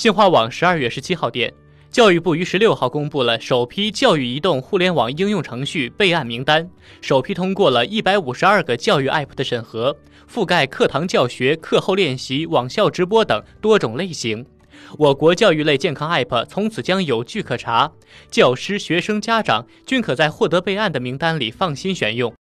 新华网十二月十七号电教育部于十六号公布了首批教育移动互联网应用程序备案名单首批通过了一百五十二个教育 app 的审核覆盖课堂教学课后练习网校直播等多种类型。我国教育类健康 app 从此将有据可查教师学生家长均可在获得备案的名单里放心选用。